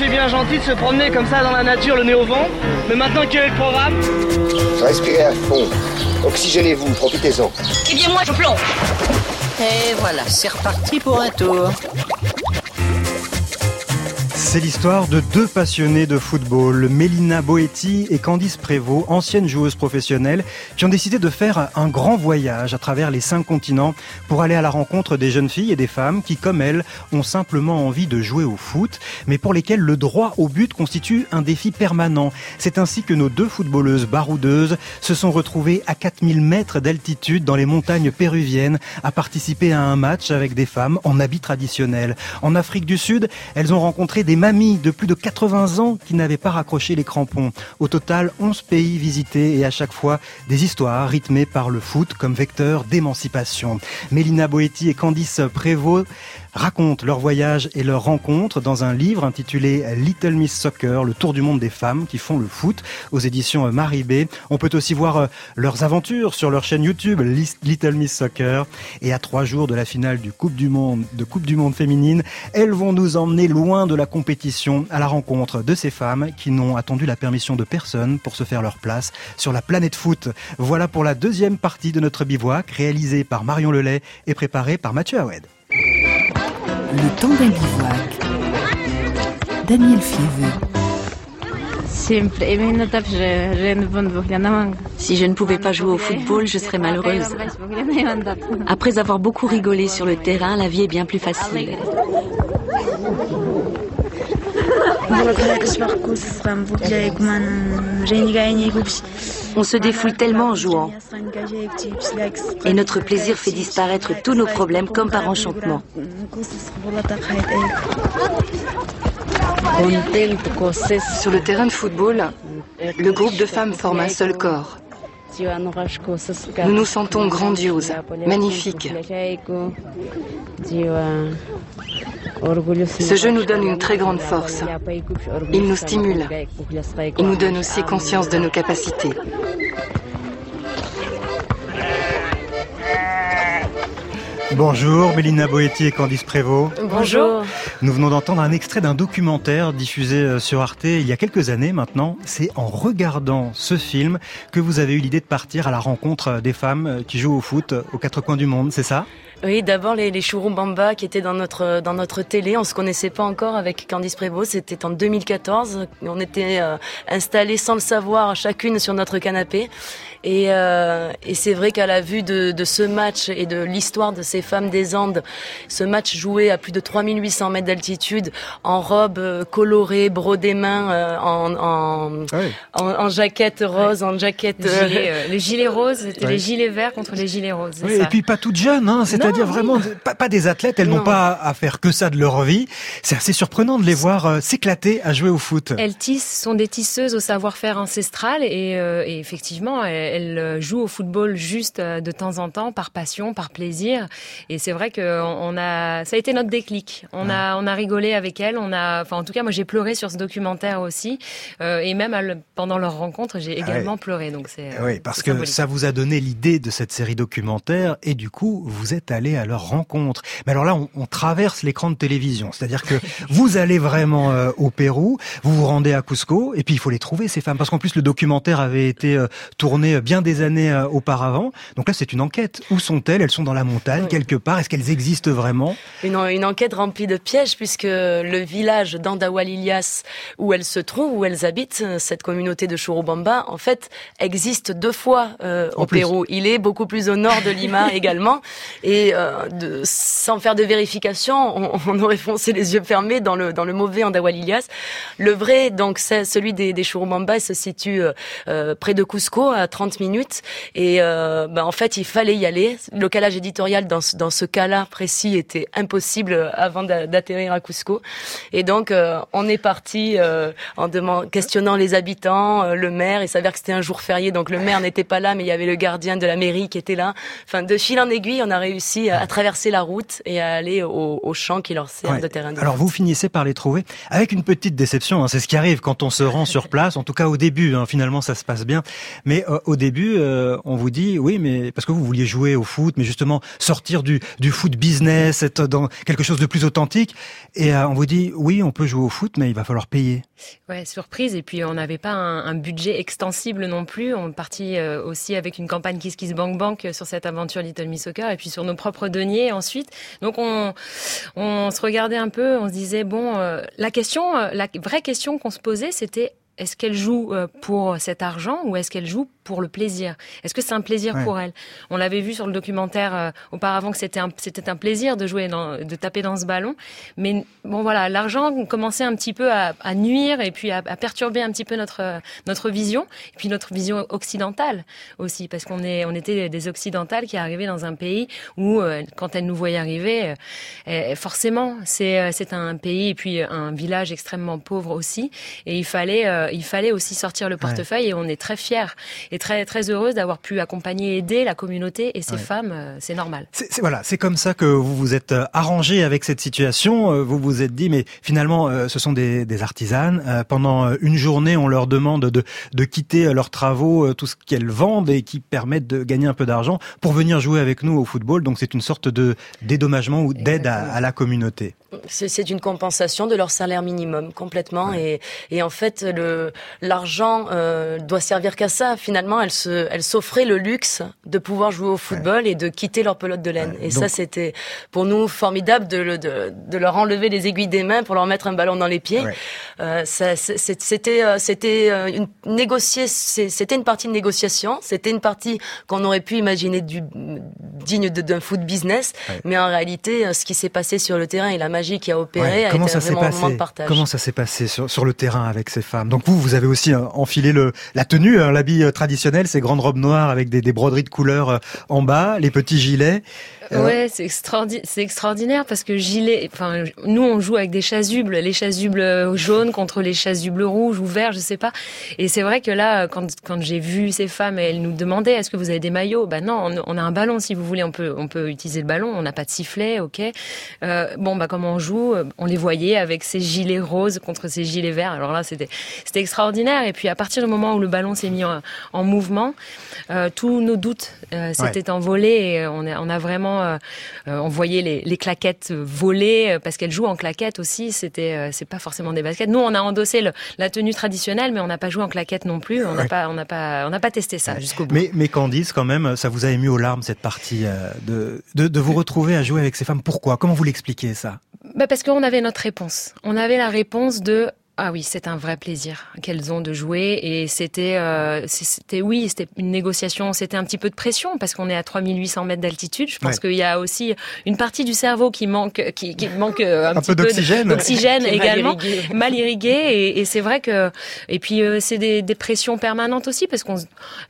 c'est bien gentil de se promener comme ça dans la nature, le nez au vent. Mais maintenant, quel est le programme Respirez à fond. Oxygénez-vous, profitez-en. Eh bien, moi, je plonge. Et voilà, c'est reparti pour un tour. C'est l'histoire de deux passionnés de football, Mélina Boetti et Candice Prévost, anciennes joueuses professionnelles, qui ont décidé de faire un grand voyage à travers les cinq continents pour aller à la rencontre des jeunes filles et des femmes qui, comme elles, ont simplement envie de jouer au foot, mais pour lesquelles le droit au but constitue un défi permanent. C'est ainsi que nos deux footballeuses baroudeuses se sont retrouvées à 4000 mètres d'altitude dans les montagnes péruviennes à participer à un match avec des femmes en habit traditionnel. En Afrique du Sud, elles ont rencontré des mamies de plus de 80 ans qui n'avaient pas raccroché les crampons. Au total, 11 pays visités et à chaque fois des histoires rythmées par le foot comme vecteur d'émancipation. Mélina Boetti et Candice Prévost racontent leur voyage et leur rencontre dans un livre intitulé Little Miss Soccer, le tour du monde des femmes qui font le foot aux éditions Marie B. On peut aussi voir euh, leurs aventures sur leur chaîne YouTube Little Miss Soccer. Et à trois jours de la finale du Coupe du Monde, de Coupe du Monde féminine, elles vont nous emmener loin de la compétition à la rencontre de ces femmes qui n'ont attendu la permission de personne pour se faire leur place sur la planète foot. Voilà pour la deuxième partie de notre bivouac réalisée par Marion Lelay et préparée par Mathieu Aoued. Le temps d'un bivouac. Daniel Fieveux. Si je ne pouvais pas jouer au football, je serais malheureuse. Après avoir beaucoup rigolé sur le terrain, la vie est bien plus facile. On se défoule tellement en jouant. Et notre plaisir fait disparaître tous nos problèmes comme par enchantement. Sur le terrain de football, le groupe de femmes forme un seul corps. Nous nous sentons grandioses, magnifiques. Ce jeu nous donne une très grande force. Il nous stimule. Il nous donne aussi conscience de nos capacités. Bonjour, Mélina Boetti et Candice Prévost. Bonjour. Nous venons d'entendre un extrait d'un documentaire diffusé euh, sur Arte il y a quelques années maintenant. C'est en regardant ce film que vous avez eu l'idée de partir à la rencontre des femmes euh, qui jouent au foot aux quatre coins du monde, c'est ça? Oui, d'abord les, les Bamba qui étaient dans notre dans notre télé. On se connaissait pas encore avec Candice Prévost. C'était en 2014. On était euh, installés sans le savoir, chacune sur notre canapé. Et, euh, et c'est vrai qu'à la vue de, de, ce match et de l'histoire de ces femmes des Andes, ce match joué à plus de 3800 mètres d'altitude, en robe euh, colorée, brodée main, euh, en, en, en, en, jaquette rose, en jaquette... Euh, les gilets roses, c'était les gilets verts contre les gilets roses. Oui, et puis pas toutes jeunes, hein, c'est-à-dire vraiment pas, pas, des athlètes, elles n'ont pas à faire que ça de leur vie. C'est assez surprenant de les voir s'éclater à jouer au foot. Elles tissent, sont des tisseuses au savoir-faire ancestral et, et effectivement, elles, elle euh, joue au football juste euh, de temps en temps, par passion, par plaisir. Et c'est vrai que on a, ça a été notre déclic. On a, on a rigolé avec elle. On a, enfin, en tout cas, moi, j'ai pleuré sur ce documentaire aussi. Euh, et même pendant leur rencontre, j'ai ah également pleuré. Donc c'est. Oui, parce que ça vous a donné l'idée de cette série documentaire, et du coup, vous êtes allé à leur rencontre. Mais alors là, on, on traverse l'écran de télévision, c'est-à-dire que vous allez vraiment au Pérou, vous vous rendez à Cusco, et puis il faut les trouver ces femmes, parce qu'en plus le documentaire avait été tourné bien des années euh, auparavant. Donc là, c'est une enquête. Où sont-elles? Elles sont dans la montagne, quelque part. Est-ce qu'elles existent vraiment? Une, une, enquête remplie de pièges, puisque le village d'Andawalilias, où elles se trouvent, où elles habitent, cette communauté de Churubamba, en fait, existe deux fois euh, au Pérou. Il est beaucoup plus au nord de Lima également. Et euh, de, sans faire de vérification, on, on, aurait foncé les yeux fermés dans le, dans le mauvais Andawalilias. Le vrai, donc, c'est celui des, des Churubamba, il se situe euh, près de Cusco, à 30 minutes. Et euh, bah, en fait, il fallait y aller. Le calage éditorial dans ce, dans ce cas-là précis était impossible avant d'atterrir à Cusco. Et donc, euh, on est parti euh, en demandant, questionnant les habitants, euh, le maire. Il s'avère que c'était un jour férié, donc le maire n'était pas là, mais il y avait le gardien de la mairie qui était là. Enfin, de fil en aiguille, on a réussi à, traverser la route et à aller au, au champ qui leur sert de terrain. Alors vous finissez par les trouver avec une petite déception. Hein. C'est ce qui arrive quand on se rend sur place. En tout cas au début. Hein. Finalement ça se passe bien. Mais euh, au début euh, on vous dit oui mais parce que vous vouliez jouer au foot, mais justement sortir du, foot business, être dans quelque chose de plus authentique. Et euh, on vous dit oui on peut jouer au foot mais il va falloir payer. Ouais surprise. Et puis on n'avait pas un, budget extensible non plus. On partit aussi avec une campagne Kiss Kiss Bank Bank sur cette aventure Little Miss Soccer et puis sur nos propres deniers ensuite. Donc on, on se regardait un peu, on se disait bon, euh, la question, euh, la vraie question qu'on se posait, c'était est-ce qu'elle joue euh, pour cet argent ou est-ce qu'elle joue pour le plaisir. Est-ce que c'est un plaisir pour elle? On l'avait vu sur le documentaire euh, auparavant que c'était un, c'était un plaisir de jouer, dans, de taper dans ce ballon. Mais bon voilà, l'argent commençait un petit peu à, à nuire et puis à, à, perturber un petit peu notre notre vision et puis notre vision occidentale aussi parce qu'on est on était des occidentales qui arrivaient dans un pays où euh, quand elles nous voyaient arriver, forcément c'est c'est un pays et puis un village extrêmement pauvre aussi. Et il fallait il fallait aussi sortir le portefeuille et on est très fiers. Et très très heureuse d'avoir pu accompagner, aider la communauté et ces femmes. Euh, c'est normal. C'est voilà, c'est comme ça que vous vous êtes euh, arrangé avec cette situation. Euh, vous vous êtes dit, mais finalement, ce sont des, des artisanes. Pendant une journée, on leur demande de, de quitter leurs travaux, tout ce qu'elles vendent et qui permettent de gagner un peu d'argent pour venir jouer avec nous au football. Donc c'est une sorte de dédommagement ou d'aide à, à, la communauté. C'est une compensation de leur salaire minimum complètement et, et en fait le l'argent euh, doit servir qu'à ça. Finalement, elle se, elle s'offrait le luxe de pouvoir jouer au football et de quitter leur pelote de laine. et ça, c'était pour nous formidable de, de, de, leur enlever les aiguilles des mains pour leur mettre un ballon dans les pieds. Euh, c'était, euh, c'était une négocier, c'était une partie de négociation. C'était une partie qu'on aurait pu imaginer du digne d'un foot business, mais en réalité, ce qui s'est passé sur le terrain et la magie qui a opéré a été un vraiment moment de partage. Comment ça s'est passé sur, sur le terrain avec ces femmes Donc vous, vous avez aussi euh, enfilé le, la tenue, hein, l'habit euh, traditionnel, ces grandes robes noires avec des, des broderies de couleurs euh, en bas, les petits gilets. Ouais, c'est extraordinaire, c'est extraordinaire parce que gilet, enfin, nous on joue avec des chasubles, les chasubles jaunes contre les chasubles rouges ou verts, je sais pas. Et c'est vrai que là, quand, quand j'ai vu ces femmes, elles nous demandaient est-ce que vous avez des maillots? Ben non, on, a un ballon si vous voulez, on peut, on peut utiliser le ballon, on n'a pas de sifflet, ok. Euh, bon, bah comment on joue? On les voyait avec ces gilets roses contre ces gilets verts. Alors là, c'était, c'était extraordinaire. Et puis à partir du moment où le ballon s'est mis en, en mouvement, euh, tous nos doutes euh, s'étaient envolés et on a, on a vraiment euh, euh, on voyait les, les, claquettes voler euh, parce qu'elles jouent en claquettes aussi. C'était, c'est pas forcément des baskets. Nous, on a endossé le, la tenue traditionnelle, mais on n'a pas joué en claquettes non plus. On n'a pas, on n'a pas, on n'a pas testé ça jusqu'au bout. Mais, mais Candice, quand même, ça vous a ému aux larmes cette partie de, de, de vous retrouver à jouer avec ces femmes. Pourquoi? Comment vous l'expliquez ça? Bah parce qu'on avait notre réponse. On avait la réponse de ah oui, c'est un vrai plaisir qu'elles ont de jouer et c'était, euh, c'était oui, c'était une négociation, c'était un petit peu de pression parce qu'on est à 3800 mètres d'altitude. Je pense qu'il y a aussi une partie du cerveau qui manque, qui, qui manque euh, un, petit peu d'oxygène également, mal irrigué, et, et c'est vrai que et puis euh, c'est des, des, pressions permanentes aussi parce qu'on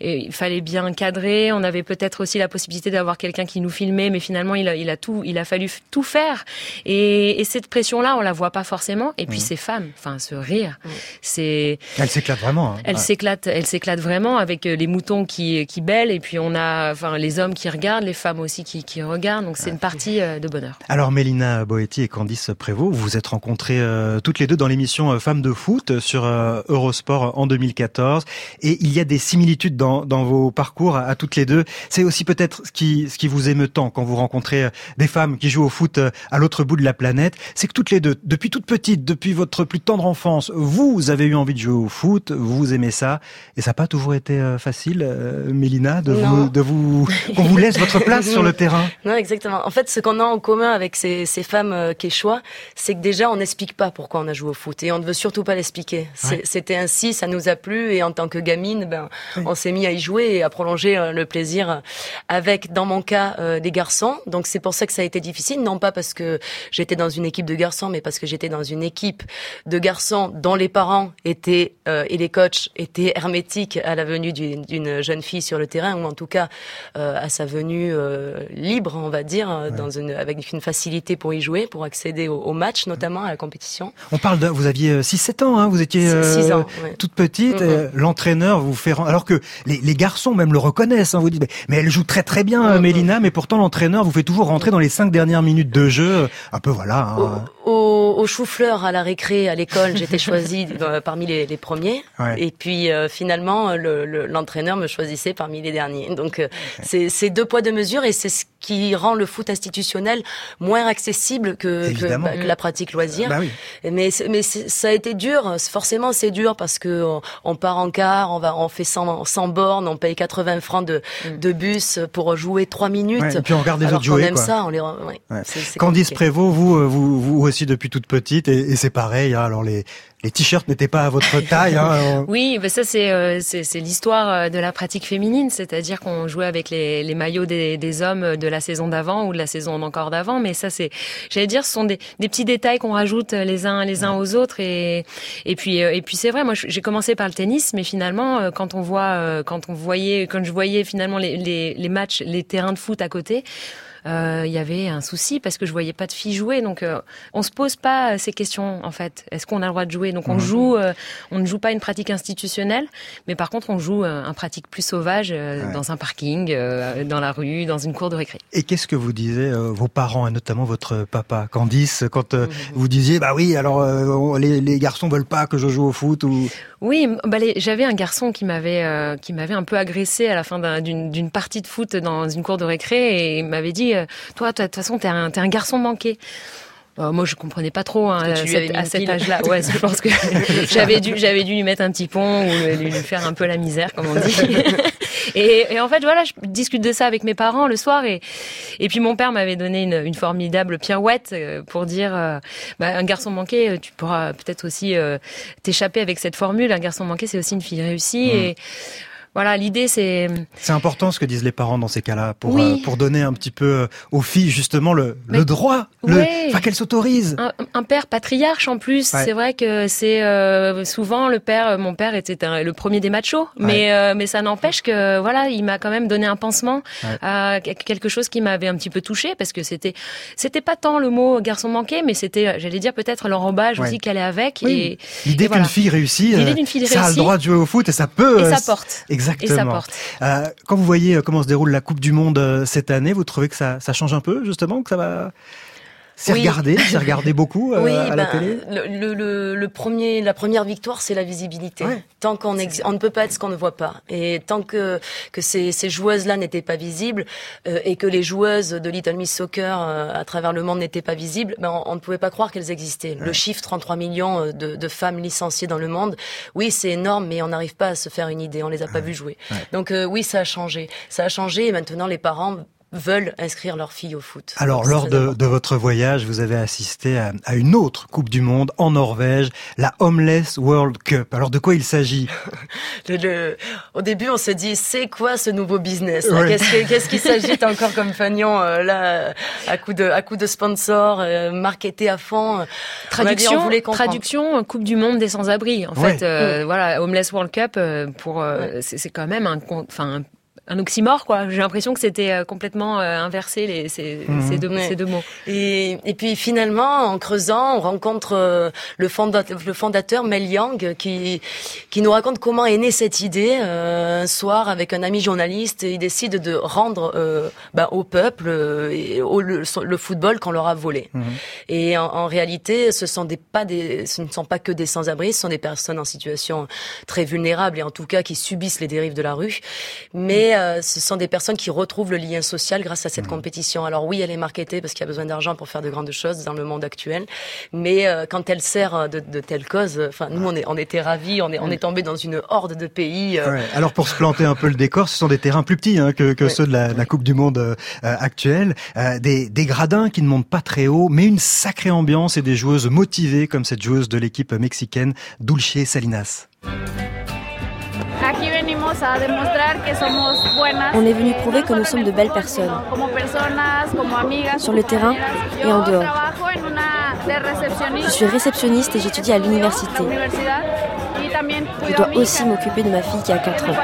il fallait bien cadrer. On avait peut-être aussi la possibilité d'avoir quelqu'un qui nous filmait, mais finalement il a, il a tout, il a fallu tout faire et, et cette pression là, on la voit pas forcément. Et puis mmh. ces femmes, enfin ce rire. C'est. Elle s'éclate vraiment. Hein. Elle s'éclate, elle s'éclate vraiment avec euh, les moutons qui qui bêlent et puis on a, enfin les hommes qui regardent, les femmes aussi qui, qui regardent. Donc c'est une partie euh, de bonheur. Alors Mélina Boetti et Candice Prévost, vous vous êtes rencontrées euh, toutes les deux dans l'émission Femmes de foot sur Eurosport en 2014 et il y a des similitudes dans, dans vos parcours à, toutes les deux. C'est aussi peut-être ce qui ce qui vous émeut tant quand vous rencontrez des femmes qui jouent au foot à l'autre bout de la planète, c'est que toutes les deux, depuis toute petite, depuis votre plus tendre enfance vous avez eu envie de jouer au foot, vous aimez ça, et ça n'a pas toujours été euh, facile, euh, Mélina, de vous, de vous, qu'on vous laisse votre place sur le terrain. Non, exactement. En fait, ce qu'on a en commun avec ces, ces femmes euh, quechua, c'est que déjà, on n'explique pas pourquoi on a joué au foot, et on ne veut surtout pas l'expliquer. C'était ainsi, ça nous a plu, et en tant que gamine, ben, on s'est mis à y jouer et à prolonger euh, le plaisir avec, dans mon cas, des garçons. Donc c'est pour ça que ça a été difficile, non pas parce que j'étais dans une équipe de garçons, mais parce que j'étais dans une équipe de garçons garçons dont les parents étaient euh, et les coachs étaient hermétiques à la venue d'une jeune fille sur le terrain ou en tout cas euh, à sa venue euh, libre, on va dire, dans une, avec une facilité pour y jouer, pour accéder au, match notamment à la compétition. On parle de, vous aviez 6-7 ans, hein, vous étiez ans, toute petite. L'entraîneur vous fait alors que les, les, garçons même le reconnaissent. Hein, vous dites mais, elle joue très très bien, Mélina, mais pourtant l'entraîneur vous fait toujours rentrer dans les cinq dernières minutes de jeu. Un peu voilà. Hein. Au, au chou-fleur à la récré à l'école, j'étais choisie parmi les, les premiers. Et puis euh, finalement, l'entraîneur me choisissait parmi les derniers. Donc euh, c'est deux poids deux mesures et c'est ce qui rend le foot institutionnel moins accessible que, que, bah, la pratique loisir. Bah mais mais ça a été dur. Forcément, c'est dur parce que on, part en car, on va on fait 100, 100 bornes, on paye 80 francs de, mm. de bus pour jouer 3 minutes. et puis on regarde les autres jouer. On aime ça. On les, Candice Prévost, vous, euh, vous vous aussi depuis toute petite et, et c'est pareil. Hein, alors les les t-shirts n'étaient pas à votre taille. Hein. oui, ben ça c'est euh, c'est l'histoire euh, de la pratique féminine, c'est-à-dire qu'on jouait avec les, les maillots des, des, hommes de la saison d'avant ou de la saison encore d'avant, mais ça c'est, j'allais dire, ce sont des, des petits détails qu'on rajoute les uns les uns aux autres et et puis euh, et puis c'est vrai, moi j'ai commencé par le tennis, mais finalement quand on voit quand on voyait quand je voyais finalement les, les, les matchs, les terrains de foot à côté euh, il y avait un souci parce que je voyais pas de filles jouer. Donc euh, on se pose pas ces questions en fait. Est-ce qu'on a le droit de jouer? Donc on mhm. joue, euh, on ne joue pas une pratique institutionnelle, mais par contre on joue un pratique plus sauvage dans un parking, dans la rue, dans une cour de récré. Et qu'est-ce que vous disiez vos parents, et notamment votre papa Candice, quand mhm. vous disiez bah oui alors les, les garçons veulent pas que je joue au foot ou oui, bah, j'avais un garçon qui m'avait euh, qui m'avait un peu agressé à la fin d'une partie de foot dans une cour de récré et il m'avait dit euh, toi, de toute façon, t'es un, es un garçon manqué. Euh, moi, je comprenais pas trop hein, à cet âge-là. Ouais, je pense que j'avais dû, j'avais dû lui mettre un petit pont ou lui, faire un peu la misère, comme on dit. et, et, en fait, voilà, je discute de ça avec mes parents le soir et et puis mon père m'avait donné une, une, formidable pirouette euh, pour dire, euh, bah, un garçon manqué, tu pourras peut-être aussi t'échapper avec cette formule. Un garçon manqué, c'est aussi une fille réussie. Mmh. Et voilà, l'idée c'est. C'est important ce que disent les parents dans ces cas-là pour euh, pour donner un petit peu euh, aux filles justement le, le droit, le, enfin qu'elles s'autorisent. Un, père patriarche en plus, c'est vrai que c'est euh, souvent le père. Mon père était le premier des machos, mais mais ça n'empêche que voilà, il m'a quand même donné un pansement à quelque chose qui m'avait un petit peu touché parce que c'était c'était pas tant le mot garçon manqué, mais c'était j'allais dire peut-être l'enrobage aussi qu'elle est avec. Et l'idée qu'une fille réussit, ça a le droit de jouer au foot et ça peut. Et ça porte. Exactement. Euh, quand vous voyez euh, comment se déroule la Coupe du Monde euh, cette année, vous trouvez que ça, ça change un peu, justement, que ça va c'est regardé, c'est regardé beaucoup euh, à la ben, télé. Le, le, le, premier, la première victoire, c'est la visibilité. Tant qu'on on ne peut pas être ce qu'on ne voit pas, et tant que que ces, ces joueuses-là n'étaient pas visibles euh, et que les joueuses de Little Miss Soccer euh, à travers le monde n'étaient pas visibles, ben on, ne pouvait pas croire qu'elles existaient. Le chiffre 33 millions de, de, femmes licenciées dans le monde, oui, c'est énorme, mais on n'arrive pas à se faire une idée. On les a pas vues jouer. Donc oui, ça a changé. Ça a changé, et maintenant les parents veulent inscrire leur fille au foot. Alors, lors de, de, votre voyage, vous avez assisté à, à, une autre Coupe du Monde en Norvège, la Homeless World Cup. Alors, de quoi il s'agit? Le, Au début, on se dit, c'est quoi ce nouveau business? Qu'est-ce qu'il s'agit encore comme fagnon euh, là, à coup de, à coup de sponsors, euh, marketé à fond Traduction, traduction, Coupe du Monde des sans-abri. En fait, euh, voilà, Homeless World Cup, pour, c'est quand même un, enfin, un oxymore quoi. J'ai l'impression que c'était euh, complètement euh, inversé les, ces, mhm. ces, deux, ces, deux, mots. Et, et, puis finalement, en creusant, on rencontre euh, le, fondateur, le fondateur Mel Yang qui qui nous raconte comment est née cette idée. un soir, avec un ami journaliste, il décide de rendre bah, au peuple et au, le, football qu'on leur a volé. Mhm. Et en, en, réalité, ce sont des pas des, ce ne sont pas que des sans-abri, ce sont des personnes en situation très vulnérable et en tout cas qui subissent les dérives de la rue, mais euh, ce sont des personnes qui retrouvent le lien social grâce à cette mmh. compétition. Alors oui, elle est marketée parce qu'il y a besoin d'argent pour faire de grandes choses dans le monde actuel, mais euh, quand elle sert euh, de, de telles causes, enfin nous on, est, on était ravis, on est, on est tombé dans une horde de pays. Ouais. Alors pour se planter un peu le décor, ce sont des terrains plus petits hein, que, que ceux de la, la, Coupe du Monde actuelle, des, des gradins qui ne montent pas très haut, mais une sacrée ambiance et des joueuses motivées comme cette joueuse de l'équipe mexicaine Dulce Salinas. On est venu prouver que nous sommes de belles personnes, sur le terrain et en dehors. Je suis réceptionniste et j'étudie à l'université. Je dois aussi m'occuper de ma fille qui a 4 ans.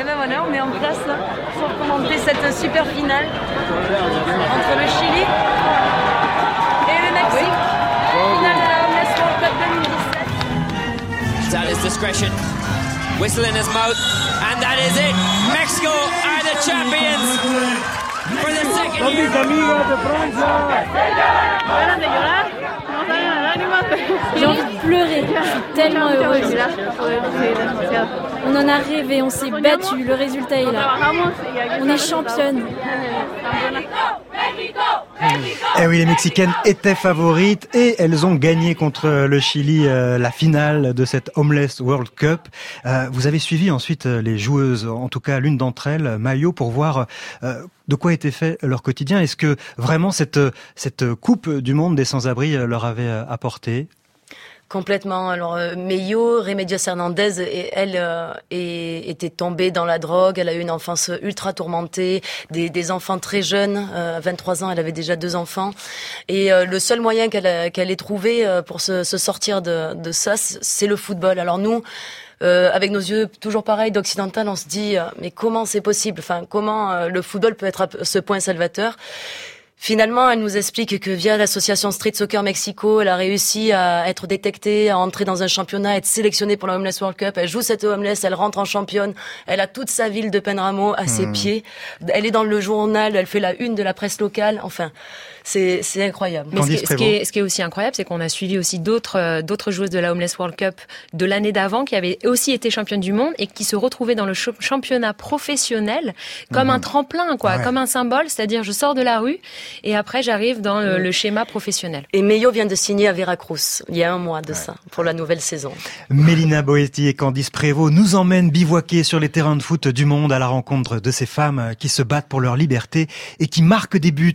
Et ben voilà, on est en place là pour commenter cette super finale entre le Chili et le Mexique. Finale de la Homeless World Cup 2017. That is discretion. Whistle in his mouth, and that is it. Mexico are the champions for the second year. J'ai envie de je suis tellement heureuse. On en a rêvé, on s'est battu, le résultat est là. On est championne. Eh oui, les Mexicaines étaient favorites et elles ont gagné contre le Chili euh, la finale de cette Homeless World Cup. Euh, vous avez suivi ensuite euh, les joueuses, en tout cas l'une d'entre elles, Mayo, pour voir de quoi était fait leur quotidien. Est-ce que vraiment cette, cette Coupe du Monde des sans-abri leur avait apporté Complètement. Alors, euh, Meio, Remedios Hernandez, elle euh, est- était tombée dans la drogue. Elle a eu une enfance ultra tourmentée, des, des enfants très jeunes. Euh, à 23 ans, elle avait déjà deux enfants. Et euh, le seul moyen qu'elle ait trouvé euh, pour se, se sortir de, de ça, c'est le football. Alors nous, euh, avec nos yeux toujours pareil d'occidental, on se dit euh, mais comment c'est possible? Enfin, comment euh, le football peut être à ce point salvateur? Finalement, elle nous explique que via l'association Street Soccer Mexico, elle a réussi à être détectée, à entrer dans un championnat, à être sélectionnée pour la Homeless World Cup. Elle joue cette Homeless, elle rentre en championne. Elle a toute sa ville de Penramo à ses Hmm. pieds. Elle est dans le journal, elle fait la une de la presse locale. Enfin, c'est c'est incroyable. Mais ce qui, est- ce, qui est, ce qui est aussi incroyable, c'est qu'on a suivi aussi d'autres euh, d'autres joueuses de la Homeless World Cup de l'année d'avant qui avaient aussi été championnes du monde et qui se retrouvaient dans le championnat professionnel comme Mhm. un tremplin, quoi, Ouais. comme un symbole. C'est-à-dire, je sors de la rue et après j'arrive dans le, le schéma professionnel. Et Meio vient de signer à Veracruz il y a un mois de ça pour la nouvelle saison. Mélina Boetti et Candice Prévost nous emmènent bivouaquer sur les terrains de foot du monde à la rencontre de ces femmes qui se battent pour leur liberté et qui marquent des buts.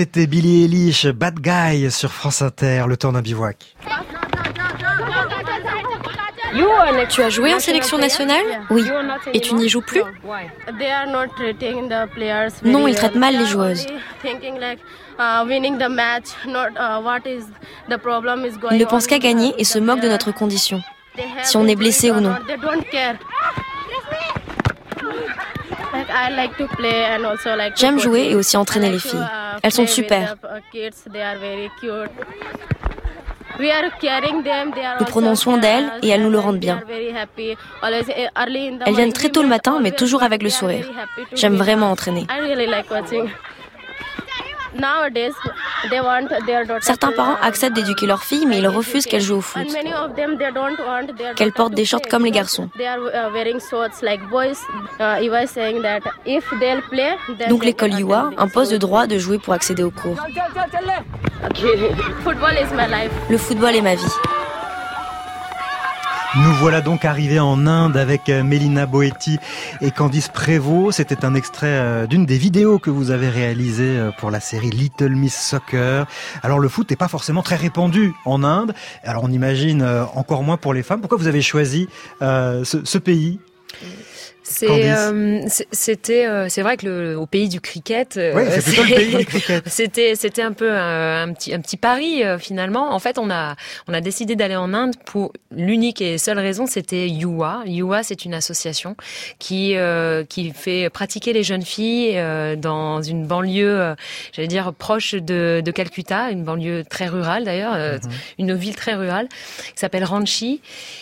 C'était Billy Eilish, Bad Guy sur France Inter, le temps d'un bivouac. Tu as joué en sélection nationale Oui. Et tu n'y joues plus Non, ils traitent mal les joueuses. Ils ne pensent qu'à gagner et se moquent de notre condition. Si on est blessé ou non. J'aime jouer et aussi entraîner les filles. Elles sont super. Nous prenons soin d'elles et elles nous le rendent bien. Elles viennent très tôt le matin, mais toujours avec le sourire. J'aime vraiment entraîner. Certains parents acceptent d'éduquer leurs filles, mais ils refusent qu'elles jouent au foot. Qu'elles portent des shorts comme les garçons. Donc l'école Yua impose le droit de jouer pour accéder aux cours. Le football est ma vie. Nous voilà donc arrivés en Inde avec euh, Mélina Boetti et Candice Prévost. C'était un extrait euh, d'une des vidéos que vous avez réalisées euh, pour la série Little Miss Soccer. Alors le foot n'est pas forcément très répandu en Inde. Alors on imagine encore moins pour les femmes. Pourquoi vous avez choisi ce, pays? C'était, euh, c'est vrai que le, au pays du cricket, euh, c'était, c'était un peu un, petit, un petit pari finalement. En fait, on a, on a décidé d'aller en Inde pour l'unique et seule raison, c'était Yuwa. Yuwa, c'est une association qui, qui fait pratiquer les jeunes filles dans une banlieue, j'allais dire proche de, de Calcutta, une banlieue très rurale d'ailleurs, mhm. une ville très rurale, qui s'appelle Ranchi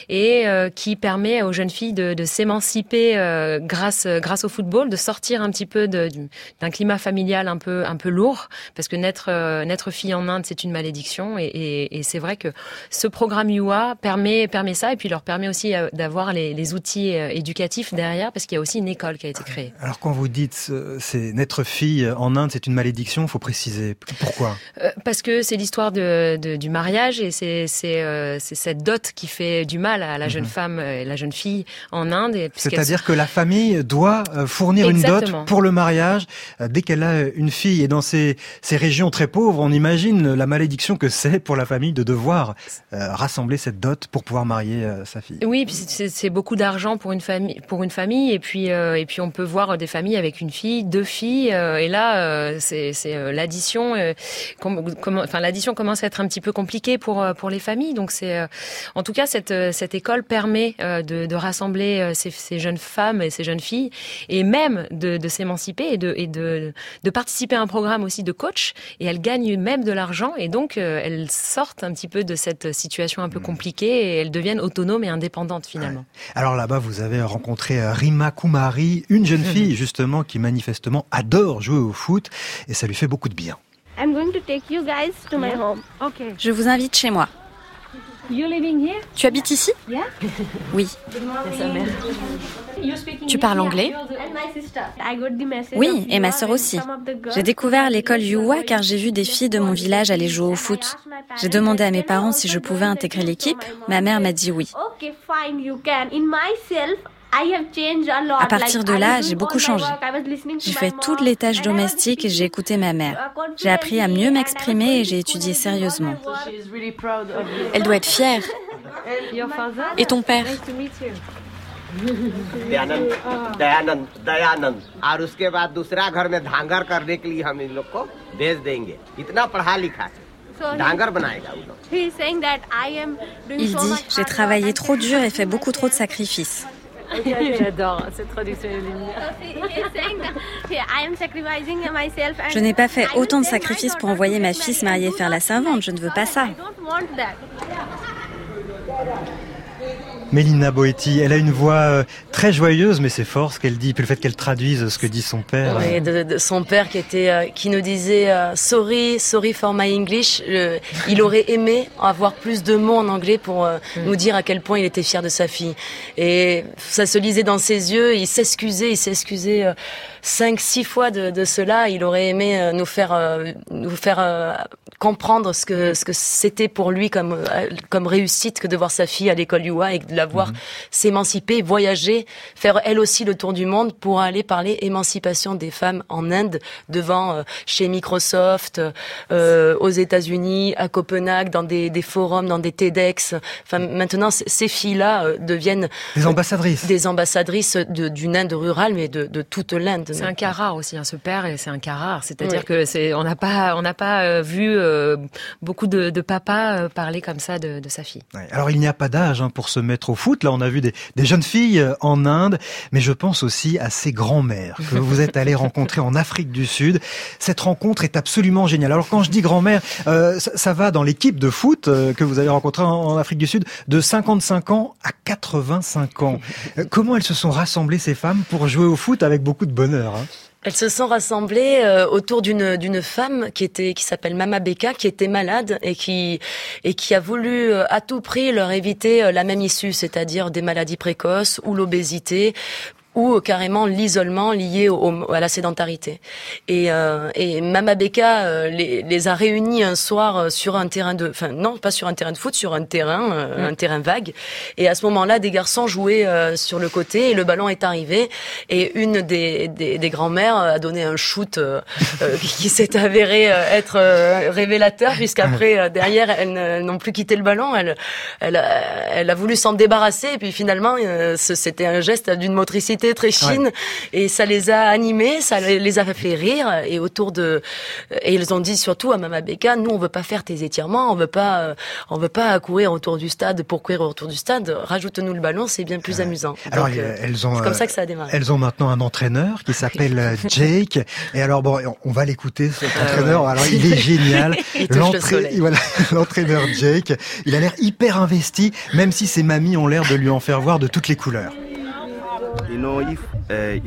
et qui permet aux jeunes filles de, de s'émanciper euh, grâce grâce au football, de sortir un petit peu d'un climat familial un peu un peu lourd, parce que naître euh, naître fille en Inde c'est une malédiction, et, et, et c'est vrai que ce programme UA permet permet ça, et puis leur permet aussi euh, d'avoir les, les, outils éducatifs derrière, parce qu'il y a aussi une école qui a été créée. Alors quand vous dites c'est naître fille en Inde c'est une malédiction, il faut préciser pourquoi? Parce que c'est l'histoire de, de, du mariage et c'est c'est cette dot qui fait du mal à la jeune mhm. femme et la jeune fille en Inde. C'est-à-dire que la famille doit euh, fournir une dot pour le mariage euh, dès qu'elle a une fille. Et dans ces, ces régions très pauvres, on imagine la malédiction que c'est pour la famille de devoir euh, rassembler cette dot pour pouvoir marier sa fille. Oui, c'est beaucoup d'argent pour une famille, pour une famille. Et puis, et puis on peut voir des familles avec une fille, deux filles. et là, c'est l'addition. enfin, l'addition commence à être un petit peu compliquée pour pour les familles. Donc c'est, en tout cas, cette cette école permet de, de rassembler ces, ces jeunes femmes et ces jeunes filles, et même de, s'émanciper et, de, et de, de, participer à un programme aussi de coach. Et elles gagnent même de l'argent, et donc euh, elles sortent un petit peu de cette situation un peu mmh. compliquée et elles deviennent autonomes et indépendantes finalement. Alors là-bas, vous avez rencontré euh, Rima Kumari, une jeune fille justement qui manifestement adore jouer au foot, et ça lui fait beaucoup de bien. Je vous invite chez moi. Tu habites ici? Oui. Tu parles anglais? Oui, et ma sœur aussi. J'ai découvert l'école Yuwa car j'ai vu des filles de mon village aller jouer au foot. J'ai demandé à mes parents si je pouvais intégrer l'équipe. Ma mère m'a dit oui. À partir de là, j'ai beaucoup changé. J'ai fait toutes les tâches domestiques et j'ai écouté ma mère. J'ai appris à mieux m'exprimer et j'ai étudié sérieusement. Elle doit être fière. Et ton père? Il dit, j'ai travaillé trop dur et fait beaucoup trop de sacrifices. J'adore cette traduction. Je n'ai pas fait autant de sacrifices pour envoyer ma fille se marier faire la servante. Je ne veux pas ça. Mélina Boetti, elle a une voix euh, très joyeuse, mais c'est fort ce qu'elle dit, puis le fait qu'elle traduise ce que dit son père. Oui, de, son père qui était, euh, qui nous disait euh, sorry, sorry for my English. il aurait aimé avoir plus de mots en anglais pour mm. nous dire à quel point il était fier de sa fille. Et ça se lisait dans ses yeux. Il s'excusait, il s'excusait cinq, six fois de, de, cela. Il aurait aimé nous faire, nous faire comprendre ce que ce que c'était pour lui comme comme réussite que de voir sa fille à l'école UA et de la voir mhm. s'émanciper, voyager, faire elle aussi le tour du monde pour aller parler émancipation des femmes en Inde devant euh, chez Microsoft, euh, aux États-Unis, à Copenhague, dans des, des, forums, dans des TEDx. Enfin, maintenant, ces filles-là euh, deviennent des ambassadrices, des ambassadrices d'une Inde rurale, mais de, de toute l'Inde. C'est un cas rare aussi, hein, ce père, et c'est un cas rare. C'est-à-dire que c'est, on n'a pas, on n'a pas vu beaucoup de, de papas parler comme ça de, de sa fille. Ouais. Alors il n'y a pas d'âge hein, pour se mettre au foot. Là, on a vu des, des jeunes filles euh, en Inde, mais je pense aussi à ces grands-mères que vous êtes allés rencontrer en Afrique du Sud. Cette rencontre est absolument géniale. Alors quand je dis grand-mère, euh, ça, ça, va dans l'équipe de foot euh, que vous avez rencontrée en, en, Afrique du Sud de 55 ans à 85 ans. Euh, comment elles se sont rassemblées ces femmes pour jouer au foot avec beaucoup de bonheur hein? Elles se sont rassemblées euh, autour d'une d'une femme qui était qui s'appelle Mama Beka qui était malade et qui et qui a voulu euh, à tout prix leur éviter euh, la même issue, c'est-à-dire des maladies précoces ou l'obésité ou carrément l'isolement lié au, à la sédentarité. Et, euh, et Mama Beka euh, les, les, a réunis un soir euh, sur un terrain de, enfin non, pas sur un terrain de foot, sur un terrain, euh, un terrain vague. Et à ce moment-là, des garçons jouaient sur le côté et le ballon est arrivé. Et une des, des, des grands-mères a donné un shoot qui s'est avéré être révélateur, puisqu'après derrière elles n'ont plus quitté le ballon. Elle, elle, a, elle a voulu s'en débarrasser et puis finalement c'était un geste d'une motricité très fine et ça les a animés, ça les a fait rire et autour de et ils ont dit surtout à Mama Beka, nous on veut pas faire tes étirements, on veut pas euh, on veut pas courir autour du stade pour courir autour du stade, rajoute-nous le ballon, c'est bien plus amusant. Alors euh, elles ont c'est comme ça que ça a démarré. Elles ont maintenant un entraîneur qui s'appelle euh, Jake et alors bon on va l'écouter cet ah entraîneur. Alors il est génial. L'entraîneur Jake, il a l'air hyper investi même si ses mamies ont l'air de lui en faire voir de toutes les couleurs. Uh,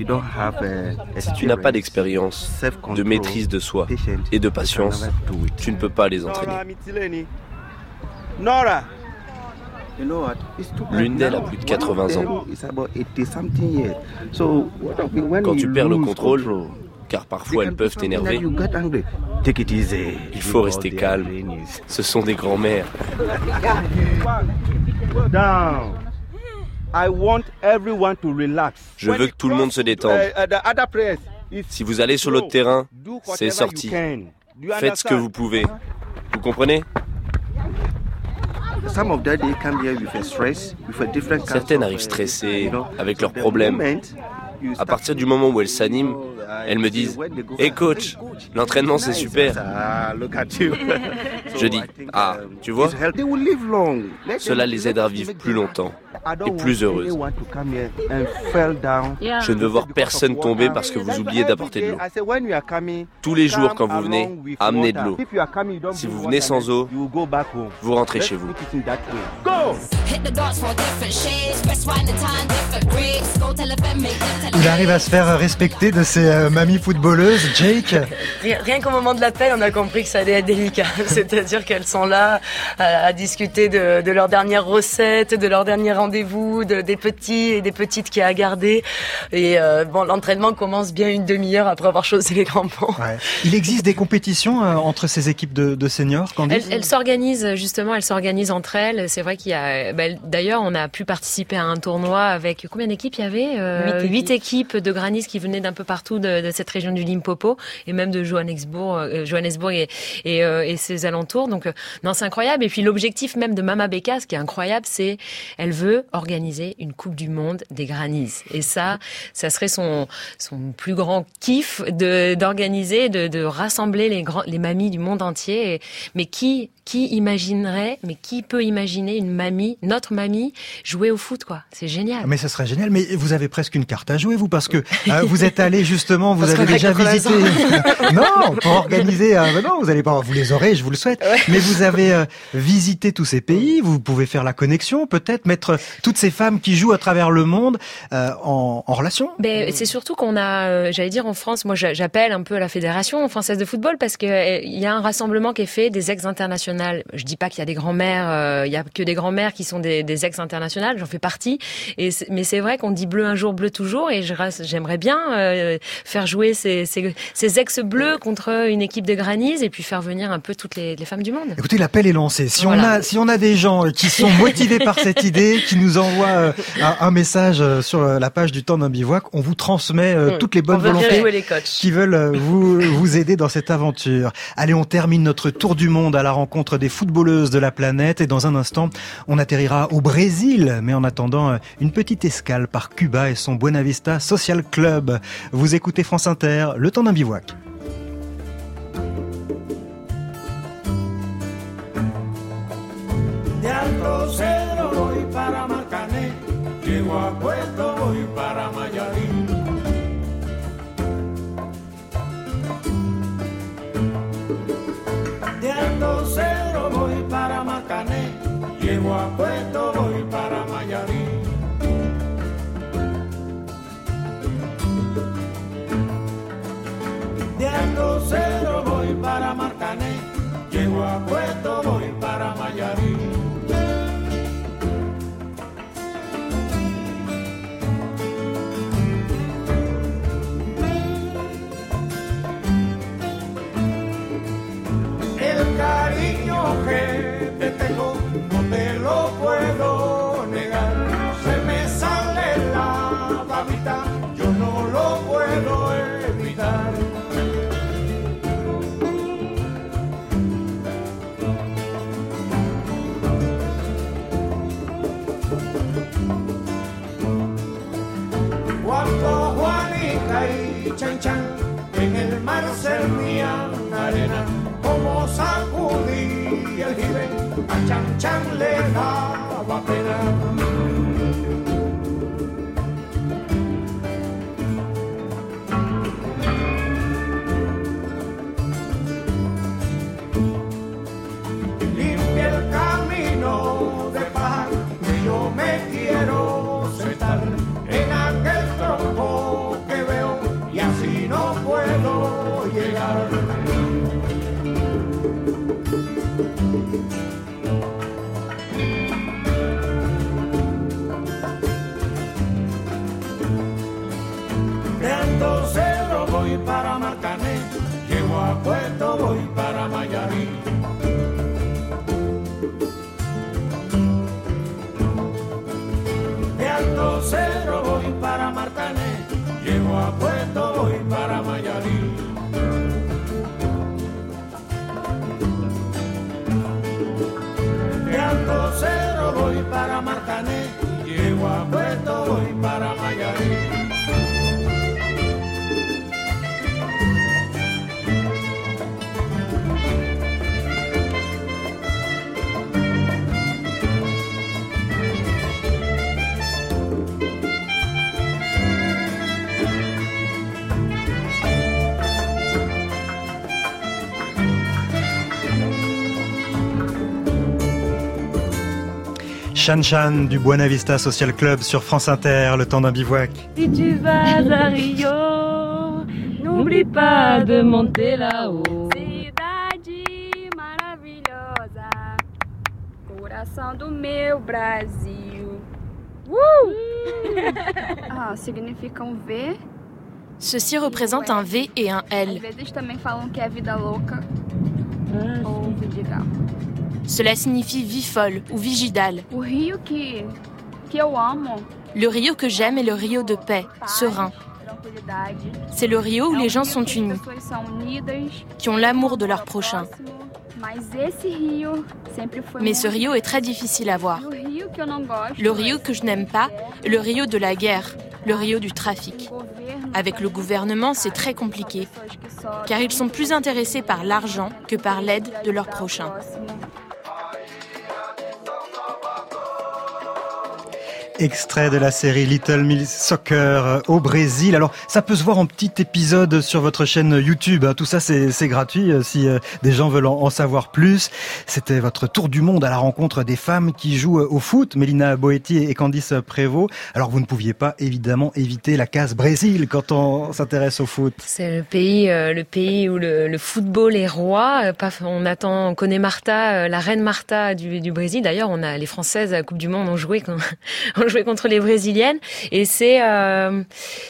si tu n'as pas d'expérience, de maîtrise de soi et de patience, tu ne peux pas les entraîner. L'une d'elles a plus de 80 ans. Quand tu perds le contrôle, car parfois elles peuvent t'énerver, il faut rester calme. Ce sont des grands-mères. Je veux que tout le monde se détende. Uh, si vous allez sur l'autre terrain, c'est sorti. Faites ce que vous pouvez. Vous comprenez? Certaines arrivent stressées, avec leurs problèmes. À partir du moment où elles s'animent, elles me disent Hey coach, l'entraînement c'est super. Je dis Ah, tu vois? Cela les aide à vivre plus longtemps et plus heureuses. Je ne veux voir personne tomber parce que vous oubliez d'apporter de l'eau. Tous les jours quand vous venez, amenez de l'eau. Si vous venez sans eau, vous rentrez chez vous. Il arrive à se faire respecter de ses euh, mamies footballeuses, Jake. Rien qu'au moment de l'appel, on a compris que ça allait être délicat. C'est-à-dire qu'elles sont là à, discuter de, de leurs dernières recettes, de leurs derniers rendez-vous, de, des petits et des petites qui a gardé. Et euh, bon, l'entraînement commence bien une demi-heure après avoir chaussé les crampons. Ouais. Il existe des compétitions euh, entre ces équipes de, de seniors, Elles, elles s'organisent justement, elles s'organisent entre elles. C'est vrai qu'il y a, bah, d'ailleurs, on a pu participer à un tournoi avec combien d'équipes il y avait euh, Huit équipes de Granis qui venaient d'un peu partout de, de, cette région du Limpopo et même de Johannesburg, euh, Johannesburg et, et, euh, et, ses alentours. Donc euh, non, c'est incroyable. Et puis l'objectif même de Mama Beka, ce qui est incroyable, c'est elle veut organiser une Coupe du Monde des Granis. Et ça, ça serait son son plus grand kiff d'organiser, de, de rassembler les grands, les mamies du monde entier. Mais qui qui imaginerait, mais qui peut imaginer une mamie, notre mamie, jouer au foot, quoi C'est génial. Mais ça serait génial. Mais vous avez presque une carte à jouer, vous, parce que euh, vous êtes allé juste justement, vous avez déjà visité. non, pour organiser. Euh, non, vous allez pas. Vous les aurez, je vous le souhaite. Mais vous avez euh, visité tous ces pays. Vous pouvez faire la connexion, peut-être mettre toutes ces femmes qui jouent à travers le monde euh, en, en, relation. Ben, c'est surtout qu'on a, j'allais dire en France. Moi, j'appelle un peu la fédération française de football parce que il y a un rassemblement qui est fait des ex-internationales. Je dis pas qu'il y a des grands-mères. Il y a que des grands-mères qui sont des, des ex-internationales. J'en fais partie. Et mais c'est vrai qu'on dit bleu un jour, bleu toujours. Et j'aimerais bien faire jouer ces, ces, ces ex-bleus contre une équipe de Granise et puis faire venir un peu toutes les, les femmes du monde. Écoutez, l'appel est lancé. Si on a si on a des gens qui sont motivés par cette idée, qui nous envoient euh, un, message euh, sur euh, la page du temps d'un bivouac, on vous transmet hmm. toutes les bonnes volontés qui veulent vous vous aider dans cette aventure. Allez, on termine notre tour du monde à la rencontre des footballeuses de la planète et dans un instant, on atterrira au Brésil. Mais en attendant, une petite escale par Cuba et son Buena Vista Social Club. Vous écoutez France Inter, le temps d'un bivouac. Llego a Puerto, voy para Mayarín. Sacudí el jibe, a Chan Chan le daba pena. Para Mayarí. Chan Chan du Buena Vista Social Club sur France Inter, le temps d'un bivouac. Si tu vas à Rio, n'oublie pas de monter là-haut. Cidade maravilhosa, coração do meu Brasil. Uh! ah, significa um V? Ceci représente un V et un L. Às vezes também falam que é vida louca ou vidigal. Cela signifie vie folle ou vigidale. Le Rio que j'aime est le Rio de paix, serein. C'est le Rio où les gens sont unis, qui ont l'amour de leur prochain. Mais ce Rio est très difficile à voir. Le Rio que je n'aime pas, le Rio de la guerre, le Rio du trafic. Avec le gouvernement, c'est très compliqué, car ils sont plus intéressés par l'argent que par l'aide de leurs prochains. Extrait de la série Little Miss Soccer euh, au Brésil. Alors, ça peut se voir en petit épisode sur votre chaîne YouTube. Hein. Tout ça, c'est gratuit euh, si euh, des gens veulent en savoir plus. C'était votre tour du monde à la rencontre des femmes qui jouent au foot, Mélina Boetti et Candice Prévost. Alors, vous ne pouviez pas évidemment éviter la case Brésil quand on s'intéresse au foot. C'est le pays, le pays où le, football est roi. On attend, on connaît Martha, la reine Martha du, Brésil. D'ailleurs, on a les Françaises à la Coupe du Monde ont joué quand jouait contre les brésiliennes et c'est euh,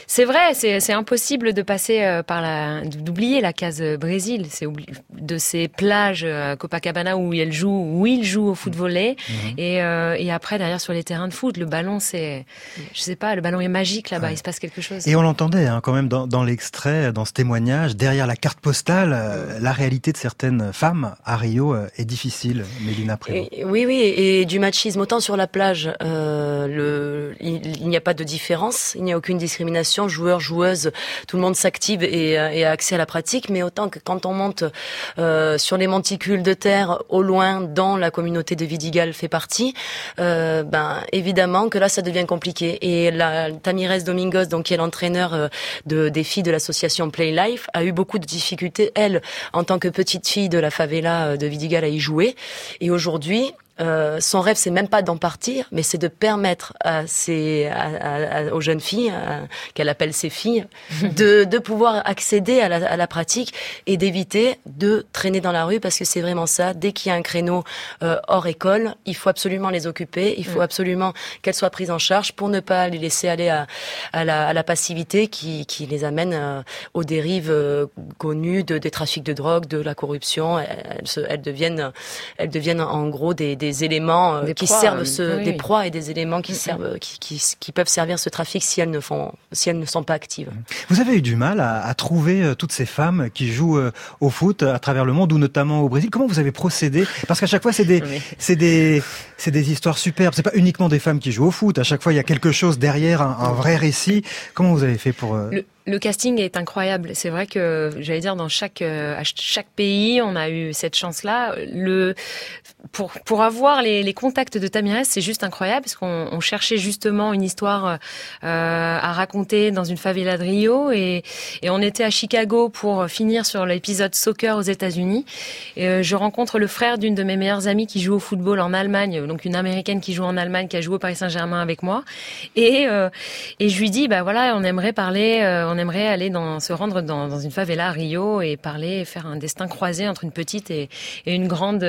c'est vrai, c'est impossible de passer euh, par la d'oublier la case Brésil, c'est de ces plages euh, Copacabana où elle joue où il joue au foot volley mhm. et, et après derrière sur les terrains de foot, le ballon c'est je sais pas, le ballon est magique là-bas, il se passe quelque chose. Et on l'entendait hein, quand même dans, dans l'extrait, dans ce témoignage, derrière la carte postale, la réalité de certaines femmes à Rio est difficile, Mélina Prévost. Oui, oui, et du machisme autant sur la plage. Euh, le, il, n'y a pas de différence, il n'y a aucune discrimination. Joueurs, joueuses, tout le monde s'active et, et, a accès à la pratique. Mais autant que quand on monte euh, sur les monticules de terre au loin, dont la communauté de Vidigal fait partie, euh, ben évidemment que là ça devient compliqué. Et la Tamires Domingos, donc qui est l'entraîneur euh, de, des filles de l'association Play Life, a eu beaucoup de difficultés elle en tant que petite fille de la favela euh, de Vidigal à y jouer. Et aujourd'hui, euh, son rêve, c'est même pas d'en partir, mais c'est de permettre à ses, à, aux jeunes filles, qu'elle appelle ses filles, de, de pouvoir accéder à la, à la pratique et d'éviter de traîner dans la rue, parce que c'est vraiment ça. Dès qu'il y a un créneau euh, hors école, il faut absolument les occuper, il faut absolument qu'elles soient prises en charge pour ne pas les laisser aller à, à, la, à la, passivité qui, qui les amène euh, aux dérives connues de, des trafics de drogue, de la corruption. Elles, elles deviennent, elles deviennent en gros des des éléments euh, qui servent ce, des proies et des éléments qui servent, qui, qui, qui, peuvent servir ce trafic si elles ne font, si elles ne sont pas actives. Vous avez eu du mal à, à trouver euh, toutes ces femmes qui jouent euh, au foot à travers le monde ou notamment au Brésil. Comment vous avez procédé? Parce qu'à chaque fois, c'est des, c'est des, c'est des histoires superbes. C'est pas uniquement des femmes qui jouent au foot. À chaque fois, il y a quelque chose derrière, un, un vrai récit. Comment vous avez fait pour le casting est incroyable. C'est vrai que j'allais dire dans chaque euh, chaque pays, on a eu cette chance-là. Le pour pour avoir les, les contacts de Tamires, c'est juste incroyable parce qu'on on cherchait justement une histoire euh, à raconter dans une favela de Rio et et on était à Chicago pour finir sur l'épisode soccer aux États-Unis. Et euh, je rencontre le frère d'une de mes meilleures amies qui joue au football en Allemagne, donc une américaine qui joue en Allemagne, qui a joué au Paris Saint-Germain avec moi. Et euh, et je lui dis bah voilà, on aimerait parler on aimerait aller dans, se rendre dans, dans, une favela à Rio et parler, faire un destin croisé entre une petite et, et une grande,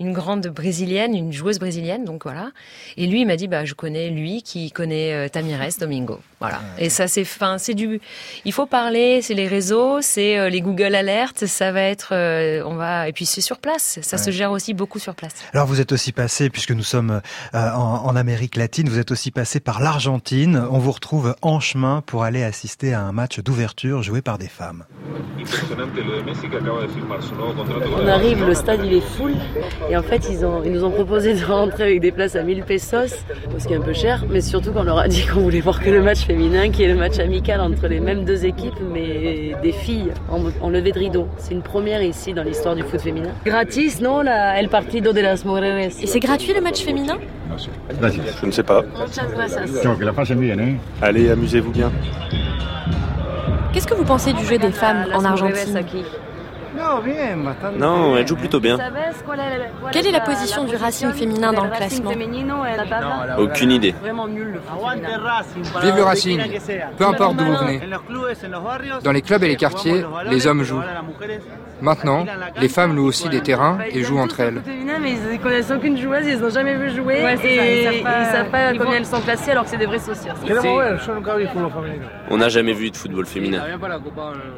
une grande brésilienne, une joueuse brésilienne. Donc voilà. Et lui, il m'a dit, bah, je connais lui qui connaît euh, Tamires Domingo. Voilà. Et ça, c'est fin, c'est du, il faut parler, c'est les réseaux, c'est euh, les Google Alerts, ça va être, euh, on va, et puis c'est sur place. Ça se gère aussi beaucoup sur place. Alors vous êtes aussi passé, puisque nous sommes en, en Amérique latine, vous êtes aussi passé par l'Argentine. On vous retrouve en chemin pour aller assister à un match d'ouverture joué par des femmes. On arrive, le stade il est full et en fait ils, ont, ils nous ont proposé de rentrer avec des places à 1000 pesos, ce qui est un peu cher, mais surtout qu'on leur a dit qu'on voulait voir que le match féminin, qui est le match amical entre les mêmes deux équipes, mais des filles en, levée de rideau. C'est une première ici dans l'histoire du foot féminin. Gratis, non, la El Partido de las Mujeres. Et c'est gratuit le match féminin? Je ne sais pas. Allez, amusez-vous bien. Qu'est-ce que vous pensez du jeu des femmes en Argentine non, elle joue plutôt bien. Quelle est la position du Racing féminin dans le classement Aucune idée. Vive le Racing, peu importe d'où vous venez. Dans les clubs et les quartiers, les hommes jouent. Maintenant, les femmes louent aussi des terrains et jouent entre elles. Mais ils connaissent aucune joueuse, ils n'ont jamais vu jouer et ils ne savent pas combien elles sont classées alors que c'est des vrais sociaux. On n'a jamais vu de football féminin.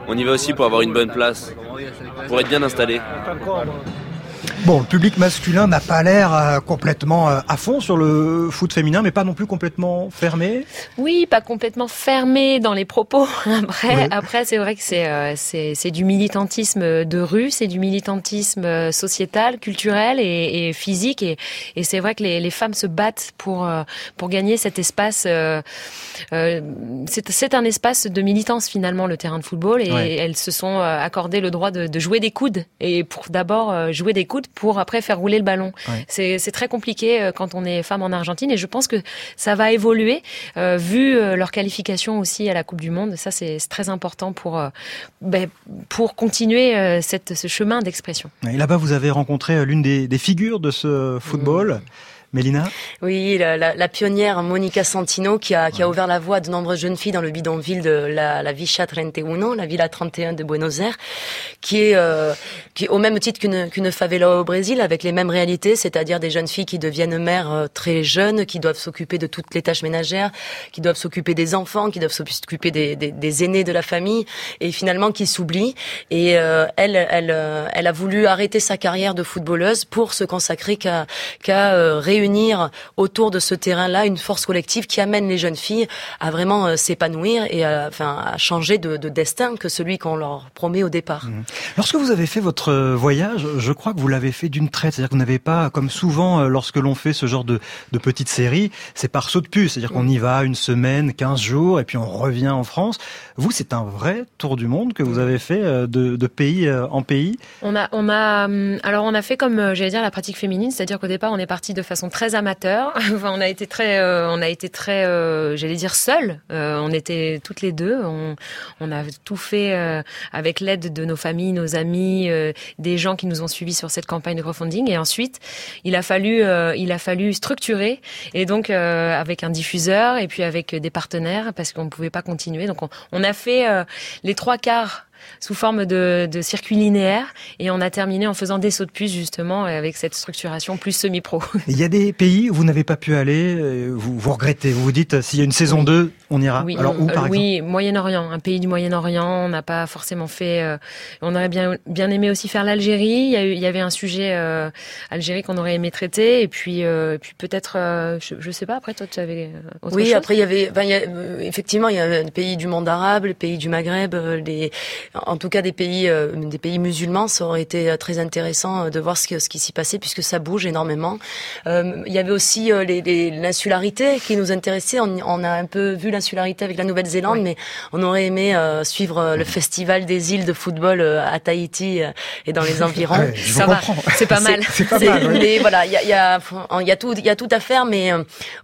On y va aussi pour avoir une bonne place, pour être bien installé. Bon, le public masculin n'a pas l'air euh, complètement euh, à fond sur le foot féminin, mais pas non plus complètement fermé. Oui, pas complètement fermé dans les propos. Après, après, c'est vrai que c'est euh, c'est du militantisme de rue, c'est du militantisme sociétal, culturel et, et physique, et, et c'est vrai que les, les, femmes se battent pour pour gagner cet espace. c'est un espace de militance finalement le terrain de football, et elles se sont accordé le droit de, de jouer des coudes et pour d'abord jouer des coudes coude pour après faire rouler le ballon. C'est très compliqué quand on est femme en Argentine et je pense que ça va évoluer vu leur qualification aussi à la Coupe du Monde. Ça, c'est très important pour, ben, pour continuer cette, ce chemin d'expression. Et là-bas, vous avez rencontré l'une des, des, figures de ce football. Mélina Oui, la, la, la, pionnière Monica Santino qui a, qui a ouvert la voie à de nombreuses jeunes filles dans le bidonville de la, la Villa 31, la Villa 31 de Buenos Aires, qui est, euh, qui est au même titre qu'une qu'une favela au Brésil, avec les mêmes réalités, c'est-à-dire des jeunes filles qui deviennent mères euh, très jeunes, qui doivent s'occuper de toutes les tâches ménagères, qui doivent s'occuper des enfants, qui doivent s'occuper des, des, des, aînés de la famille, et finalement qui s'oublient. Et euh, elle, elle, euh, elle a voulu arrêter sa carrière de footballeuse pour se consacrer qu'à qu'à euh, réunir autour de ce terrain-là une force collective qui amène les jeunes filles à vraiment euh, s'épanouir et à, enfin, à changer de, destin que celui qu'on leur promet au départ. Mmh. Lorsque vous avez fait votre euh, voyage, je crois que vous l'avez fait d'une traite, c'est-à-dire que vous n'avez pas, comme souvent euh, lorsque l'on fait ce genre de, de petite série, c'est par saut de puce, c'est-à-dire qu'on y va une semaine, 15 jours, et puis on revient en France. Vous, c'est un vrai tour du monde que vous avez fait de, de pays en pays. On a, on a, hum, alors on a fait comme j'allais dire la pratique féminine, c'est-à-dire qu'au départ on est parti de façon très amateur. enfin, on a été très, euh, on a été très, euh, j'allais dire seul. Euh, on était toutes les deux. On, on a tout fait avec l'aide de nos familles, nos amis, des gens qui nous ont suivis sur cette campagne de crowdfunding. Et ensuite, il a fallu, il a fallu structurer. Et donc avec un diffuseur et puis avec des partenaires parce qu'on ne pouvait pas continuer. Donc on, on a fait les trois quarts sous forme de, circuit linéaire et on a terminé en faisant des sauts de puce justement avec cette structuration plus semi-pro. Il y a des pays où vous n'avez pas pu aller, euh, vous, vous regrettez, vous vous dites euh, s'il y a une saison 2, on ira. Oui, Alors où par euh, Oui, Moyen-Orient, un pays du Moyen-Orient, on n'a pas forcément fait. on aurait bien bien aimé aussi faire l'Algérie. Il y, a eu, il y avait un sujet Algérie qu'on aurait aimé traiter et puis puis peut-être je, je sais pas. Après toi tu avais autre oui, chose? après il y avait il y a, effectivement il y a le pays du monde arabe, le pays du Maghreb, les en tout cas des pays, euh, des pays musulmans, ça aurait été euh, très intéressant euh, de voir ce, ce qui s'y passait puisque ça bouge énormément. il y avait aussi l'insularité qui nous intéressait. On, a un peu vu l'insularité avec la Nouvelle-Zélande, mais on aurait aimé suivre le festival des îles de football à Tahiti et dans les environs. ça va, c'est pas mal. C'est pas mal. Mais voilà, il y a, y, a, y a tout, il y a tout à faire, mais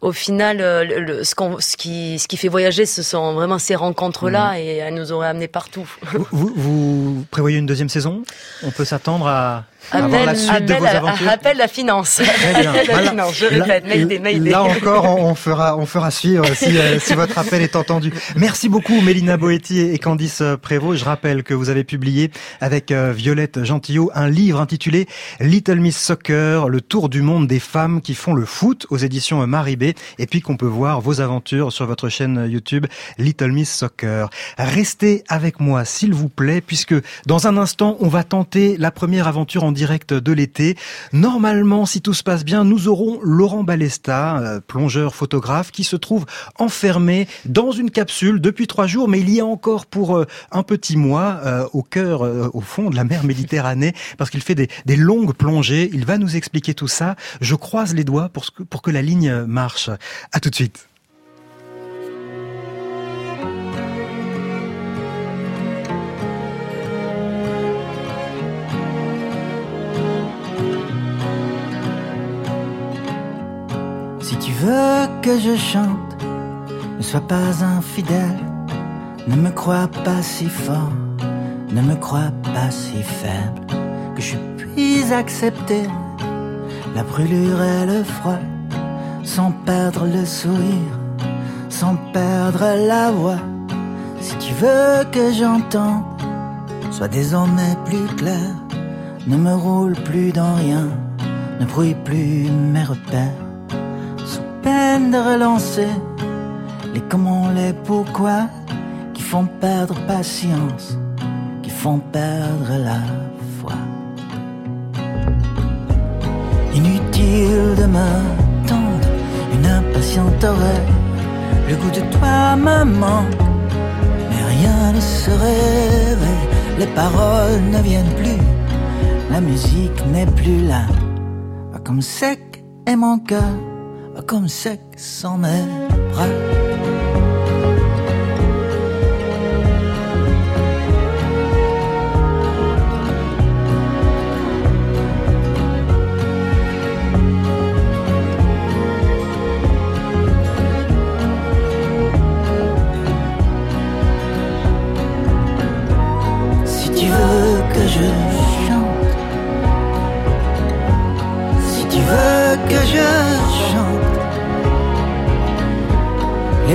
au final, le, ce, ce, qui, ce qui fait voyager, ce sont vraiment ces rencontres-là, mmh. et elles nous auraient amené partout. Vous, vous prévoyez une deuxième saison? On peut s'attendre à Appel, la suite de vos aventures. Appel la finance. la finance, je répète, là, Là encore, on fera, on fera suivre si, euh, si votre appel est entendu. Merci beaucoup, Mélina Boetti et Candice Prévost. Je rappelle que vous avez publié avec euh, Violette Gentillot un livre intitulé Little Miss Soccer, le tour du monde des femmes qui font le foot aux éditions Maribé et puis qu'on peut voir vos aventures sur votre chaîne YouTube Little Miss Soccer. Restez avec moi, s'il vous plaît, puisque dans un instant, on va tenter la première aventure en direct de l'été. Normalement, si tout se passe bien, nous aurons Laurent Balesta, euh, plongeur photographe, qui se trouve enfermé dans une capsule depuis trois jours, mais il y a encore pour euh, un petit mois euh, au cœur, au fond de la mer Méditerranée, parce qu'il fait des, longues plongées. Il va nous expliquer tout ça. Je croise les doigts pour, pour que la ligne marche. À tout de suite. Veux que je chante, ne sois pas infidèle, ne me crois pas si fort, ne me crois pas si faible, que je puisse accepter la brûlure et le froid, sans perdre le sourire, sans perdre la voix. Si tu veux que j'entende, sois désormais plus clair, ne me roule plus dans rien, ne brouille plus mes repères peine de relancer les comment, les pourquoi qui font perdre patience, qui font perdre la foi. Inutile de m'attendre, une impatiente oreille, le goût de toi me manque, mais rien ne se réveille, les paroles ne viennent plus, la musique n'est plus là, comme sec est mon cœur comme sec sans mes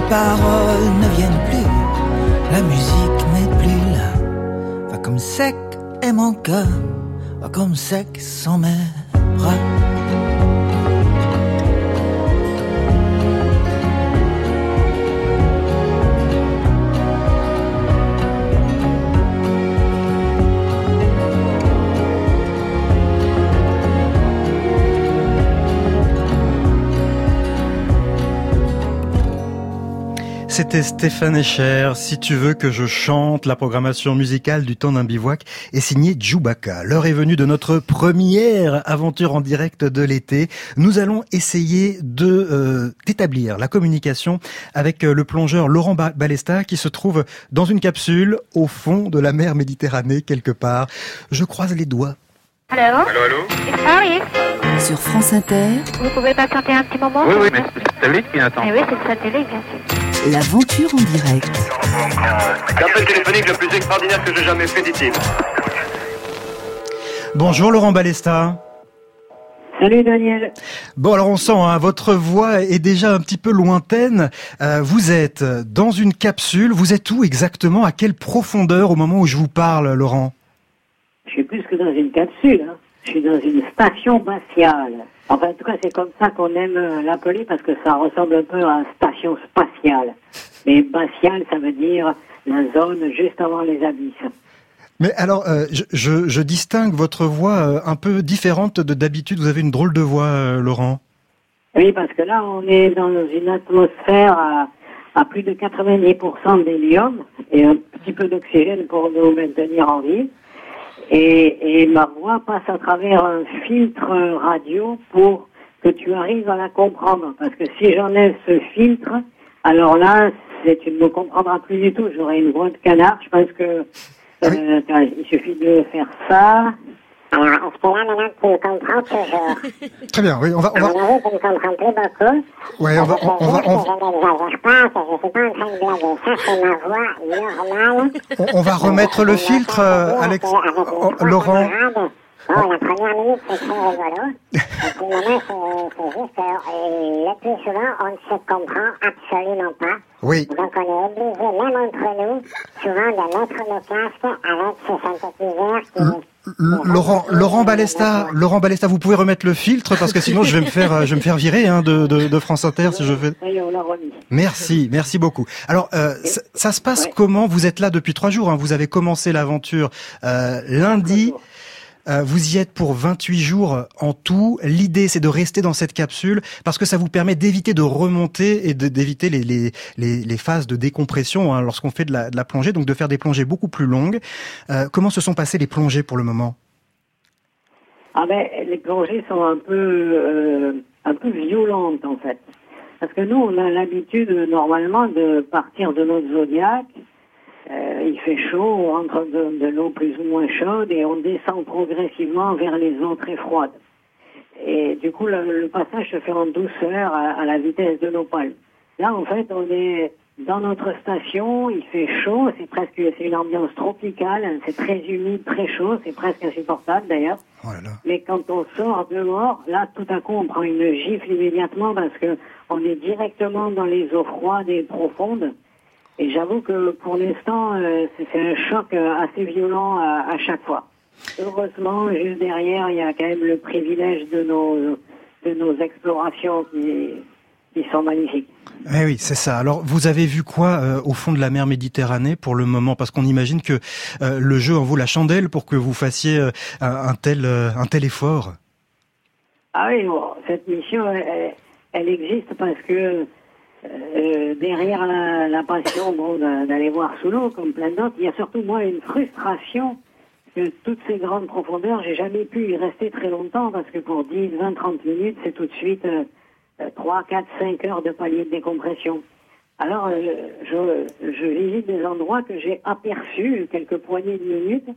paroles ne viennent plus, la musique n'est plus là. Va comme sec est mon cœur, va comme sec sont mes bras. C'était Stéphane Echer. Si tu veux que je chante, la programmation musicale du temps d'un bivouac est signée Djoubaka. L'heure est venue de notre première aventure en direct de l'été. Nous allons essayer de euh, d'établir la communication avec euh, le plongeur Laurent Balesta qui se trouve dans une capsule au fond de la mer Méditerranée quelque part. Je croise les doigts. Allô? Allô, allô? Sur France Inter. Vous pouvez patienter un petit moment? Oui, oui, mais c'est le satellite qui attend. Eh oui, c'est le satellite, bien sûr. L'aventure en direct. L'appel téléphonique le plus extraordinaire que j'ai jamais fait, dit-il. Bonjour Laurent Balesta. Salut Daniel. Bon alors on sent, hein, votre voix est déjà un petit peu lointaine. Euh, vous êtes dans une capsule. Vous êtes où exactement? À quelle profondeur au moment où je vous parle, Laurent? Je suis plus que dans une capsule. Hein. Je suis dans une station spatiale. Enfin, en tout cas, c'est comme ça qu'on aime euh, l'appeler parce que ça ressemble un peu à station spatiale. Mais spatiale, ça veut dire la zone juste avant les abysses. Mais alors, euh, je, je, je, distingue votre voix euh, un peu différente de d'habitude. Vous avez une drôle de voix, Laurent. Oui, parce que là, on est dans une atmosphère à, à plus de 90% d'hélium et un petit peu d'oxygène pour nous maintenir en vie. Et, et, ma voix passe à travers un filtre radio pour que tu arrives à la comprendre. Parce que si j'enlève ce filtre, alors là, tu ne me comprendras plus du tout. J'aurai une voix de canard. Je pense que euh, il suffit de faire ça. Alors, que là, maintenant, tu comprends toujours Très bien, oui, on va... On va... tu me comprends plus beaucoup. Ouais, on va... On, on va on... Je n'exagère pas, que je suis pas en train de blaguer. Ça, c'est ma voix normale. On, on va remettre le filtre, euh, Alex... Oh, Laurent... Bon, la première minute, c'est très rigolo. Et puis maintenant, c'est juste euh, le plus souvent, on ne se comprend absolument pas. Oui. Donc, on est obligé, même entre nous, souvent de mettre nos casques avec ces synthétiseurs qui... Laurent, Laurent Balesta, Laurent Balesta, vous pouvez remettre le filtre parce que sinon je vais me faire, je vais me faire virer hein, de, de, de, France Inter si je fais. Merci, merci beaucoup. Alors, euh, ça, ça, se passe comment? Vous êtes là depuis trois jours. Hein, vous avez commencé l'aventure euh, lundi. Euh, vous y êtes pour 28 jours en tout. L'idée, c'est de rester dans cette capsule parce que ça vous permet d'éviter de remonter et d'éviter les, phases de décompression hein, lorsqu'on fait de la, de la, plongée, donc de faire des plongées beaucoup plus longues. Euh, comment se sont passées les plongées pour le moment? Ah ben, les plongées sont un peu, euh, un peu violentes en fait. Parce que nous, on a l'habitude normalement de partir de notre zodiaque euh, il fait chaud, on rentre de, de l'eau plus ou moins chaude et on descend progressivement vers les eaux très froides. Et du coup, le, le passage se fait en douceur à, à la vitesse de l'opale. Là, en fait, on est dans notre station, il fait chaud, c'est presque c'est une ambiance tropicale, c'est très humide, très chaud, c'est presque insupportable d'ailleurs. Oh là là. Mais quand on sort dehors, là tout à coup on prend une gifle immédiatement parce que on est directement dans les eaux froides et profondes. Et j'avoue que pour l'instant, euh, c'est un choc euh, assez violent à, à, chaque fois. Heureusement, juste derrière, il y a quand même le privilège de nos, de nos explorations qui, qui sont magnifiques. Eh oui, c'est ça. Alors, vous avez vu quoi euh, au fond de la mer Méditerranée pour le moment? Parce qu'on imagine que euh, le jeu en vaut la chandelle pour que vous fassiez euh, un, tel, un tel effort. Ah oui, bon, cette mission, elle, elle, existe parce que euh, derrière passion bon, d'aller voir sous l'eau, comme plein d'autres, il y a surtout moi une frustration que toutes ces grandes profondeurs, j'ai jamais pu y rester très longtemps parce que pour 10, 20, 30 minutes, c'est tout de suite euh, 3, 4, 5 heures de palier de décompression. Alors, euh, je, je visite des endroits que j'ai aperçus quelques poignées de minutes,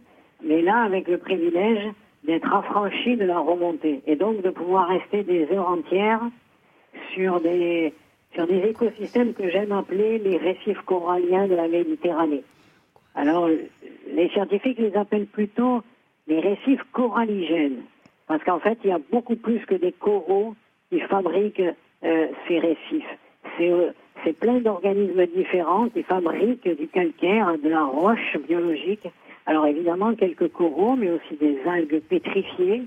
mais là, avec le privilège d'être affranchi de la remontée et donc de pouvoir rester des heures entières sur des sur des écosystèmes que j'aime appeler les récifs coralliens de la Méditerranée. Alors, les scientifiques les appellent plutôt les récifs coralligènes, parce qu'en fait, il y a beaucoup plus que des coraux qui fabrique euh, ces récifs. Euh, c'est plein d'organismes différents qui fabriquent du calcaire, de la roche biologique. Alors évidemment quelques coraux, mais aussi des algues pétrifiées,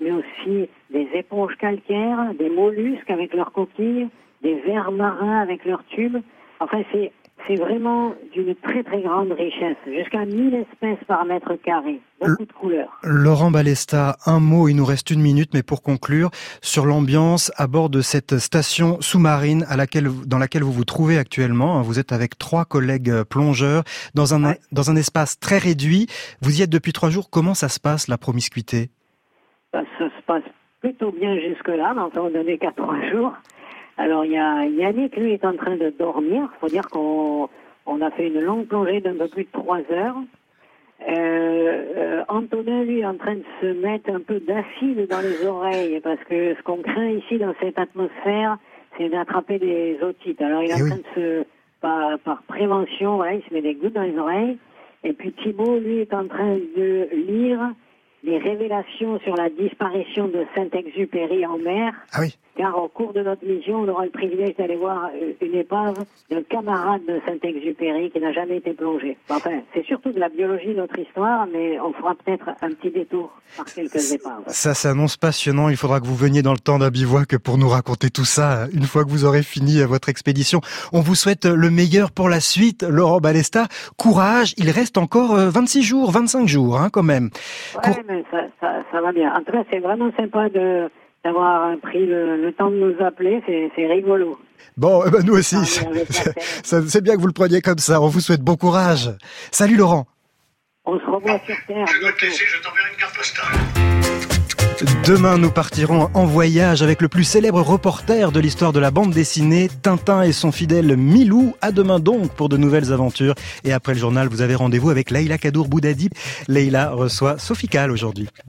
mais aussi des éponges calcaires, des mollusques avec leurs coquilles, des vers marins avec leurs tubes. Enfin, c'est c'est vraiment d'une très très grande richesse, jusqu'à 1000 espèces par mètre carré, beaucoup de couleurs. Laurent Balesta, un mot, il nous reste une minute, mais pour conclure, sur l'ambiance à bord de cette station sous-marine à laquelle, dans laquelle vous vous trouvez actuellement. Vous êtes avec trois collègues plongeurs dans un, dans un espace très réduit. Vous y êtes depuis trois jours. Comment ça se passe, la promiscuité? Ça, ça se passe plutôt bien jusque-là, mais on donné qu'à trois jours. Alors il y a Yannick, lui, est en train de dormir. Il faut dire qu'on on a fait une longue plongée d'un peu plus de trois heures. Euh, euh, Antonin, lui, est en train de se mettre un peu d'acide dans les oreilles parce que ce qu'on craint ici dans cette atmosphère, c'est d'attraper des otites. Alors il est en train de se, par, par prévention, voilà, il se met des gouttes dans les oreilles. Et puis Thibault, lui, est en train de lire les révélations sur la disparition de Saint-Exupéry en mer. Ah oui. Car au cours de notre mission, on aura le privilège d'aller voir euh, une épave d'un camarade de Saint-Exupéry qui n'a jamais été plongé. Enfin, c'est surtout de la biologie notre histoire, mais on fera peut-être un petit détour par quelques épaves. Ça s'annonce passionnant. Il faudra que vous veniez dans le temps d'un bivouac pour nous raconter tout ça une fois que vous aurez fini votre expédition. On vous souhaite le meilleur pour la suite, Laurent Balesta. Courage. Il reste encore 26 jours, 25 jours, hein, quand même. Ouais, mais ça, ça, ça va bien. En tout cas, c'est vraiment sympa de d'avoir pris le, le, temps de nous appeler, c'est rigolo. Bon, eh ben nous aussi, c'est bien que vous le preniez comme ça. On vous souhaite bon courage. Salut Laurent. On se revoit sur Terre. Je dois te laisser, je t'enverrai une carte postale. Demain, nous partirons en voyage avec le plus célèbre reporter de l'histoire de la bande dessinée, Tintin et son fidèle Milou. À demain donc pour de nouvelles aventures. Et après le journal, vous avez rendez-vous avec Leïla Kadour Boudadib. Leïla reçoit Sophie Kahl aujourd'hui.